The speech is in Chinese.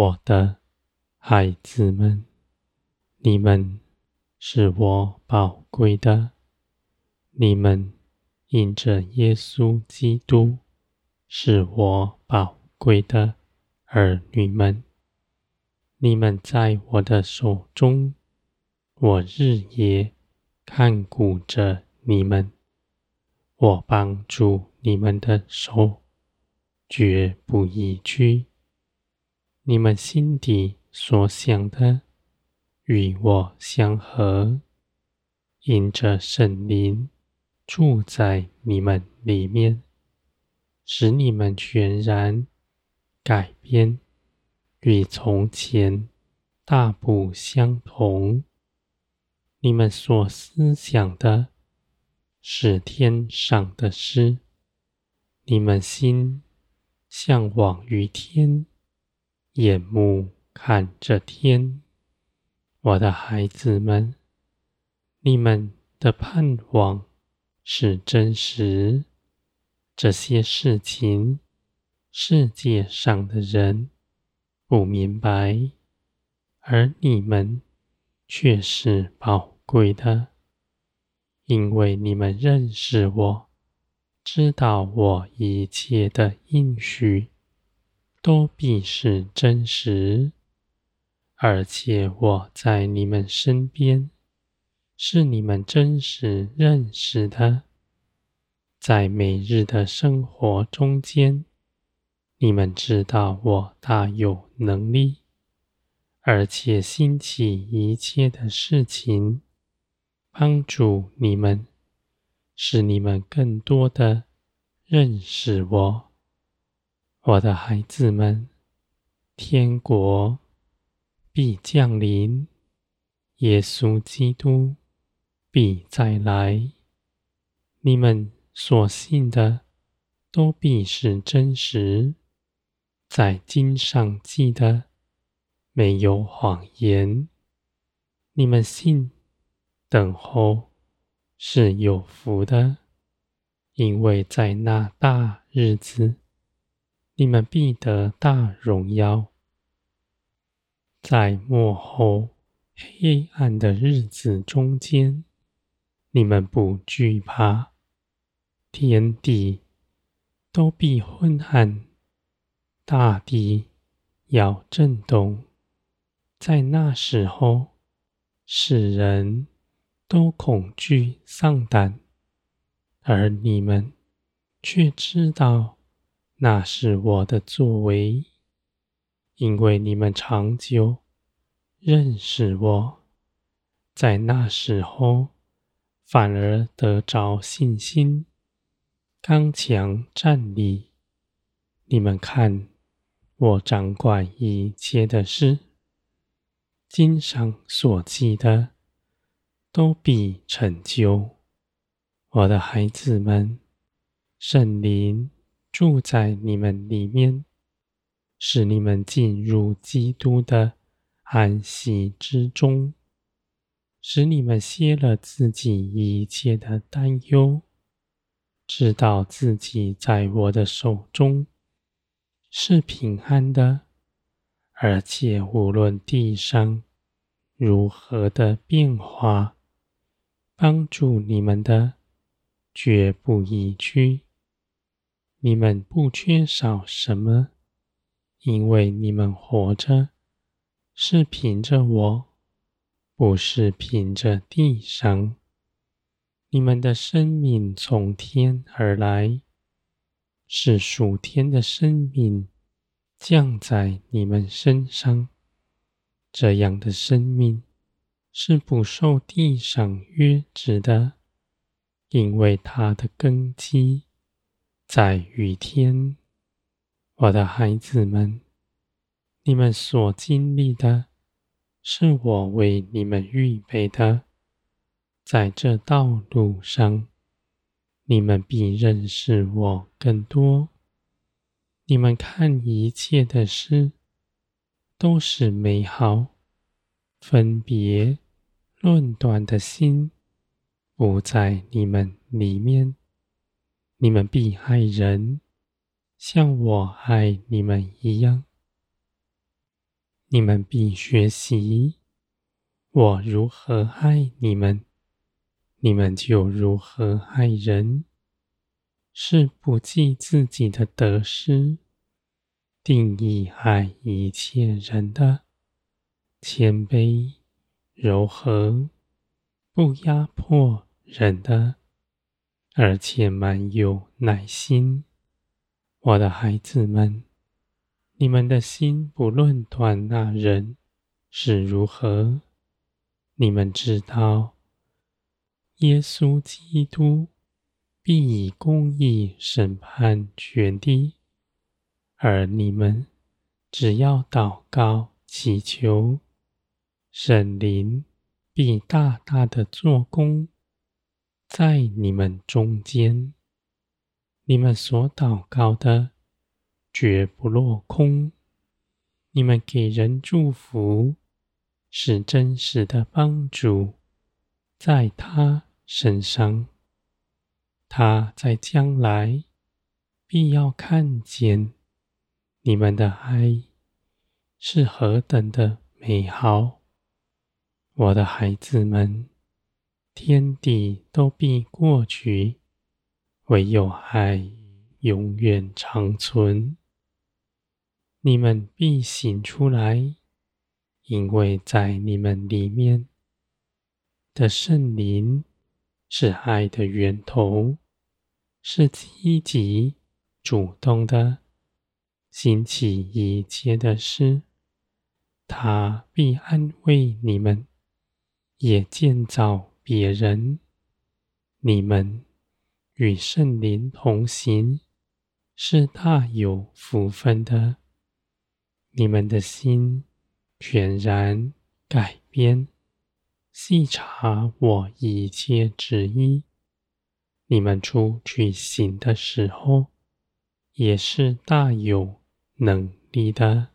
我的孩子们，你们是我宝贵的，你们因着耶稣基督是我宝贵的儿女们，你们在我的手中，我日夜看顾着你们，我帮助你们的手，绝不移居。你们心底所想的与我相合，因着圣灵住在你们里面，使你们全然改变，与从前大不相同。你们所思想的是天上的诗，你们心向往于天。眼目看着天，我的孩子们，你们的盼望是真实。这些事情，世界上的人不明白，而你们却是宝贵的，因为你们认识我，知道我一切的应许。都必是真实，而且我在你们身边，是你们真实认识的。在每日的生活中间，你们知道我大有能力，而且兴起一切的事情，帮助你们，使你们更多的认识我。我的孩子们，天国必降临，耶稣基督必再来。你们所信的都必是真实，在经上记的没有谎言。你们信、等候是有福的，因为在那大日子。你们必得大荣耀，在末后黑暗的日子中间，你们不惧怕，天地都必昏暗，大地要震动。在那时候，使人都恐惧丧胆，而你们却知道。那是我的作为，因为你们长久认识我，在那时候反而得着信心，刚强站立。你们看，我掌管一切的事，经上所记的都必成就。我的孩子们，圣灵。住在你们里面，使你们进入基督的安息之中，使你们歇了自己一切的担忧，知道自己在我的手中是平安的，而且无论地上如何的变化，帮助你们的绝不移居。你们不缺少什么，因为你们活着是凭着我，不是凭着地上。你们的生命从天而来，是属天的生命降在你们身上。这样的生命是不受地上约制的，因为它的根基。在雨天，我的孩子们，你们所经历的，是我为你们预备的。在这道路上，你们必认识我更多。你们看一切的事，都是美好，分别论断的心，不在你们里面。你们必爱人，像我爱你们一样。你们必学习我如何爱你们，你们就如何爱人，是不计自己的得失，定义爱一切人的，谦卑、柔和，不压迫人的，而且满有耐心。我的孩子们。你们的心不论断那人是如何，你们知道，耶稣基督必以公义审判全地，而你们只要祷告祈求，神灵必大大的做工在你们中间，你们所祷告的。绝不落空。你们给人祝福，是真实的帮助，在他身上，他在将来必要看见你们的爱是何等的美好。我的孩子们，天地都必过去，唯有爱永远长存。你们必醒出来，因为在你们里面的圣灵是爱的源头，是积极主动的，兴起一切的事。他必安慰你们，也建造别人。你们与圣灵同行，是大有福分的。你们的心全然改变，细察我一切旨意。你们出去行的时候，也是大有能力的。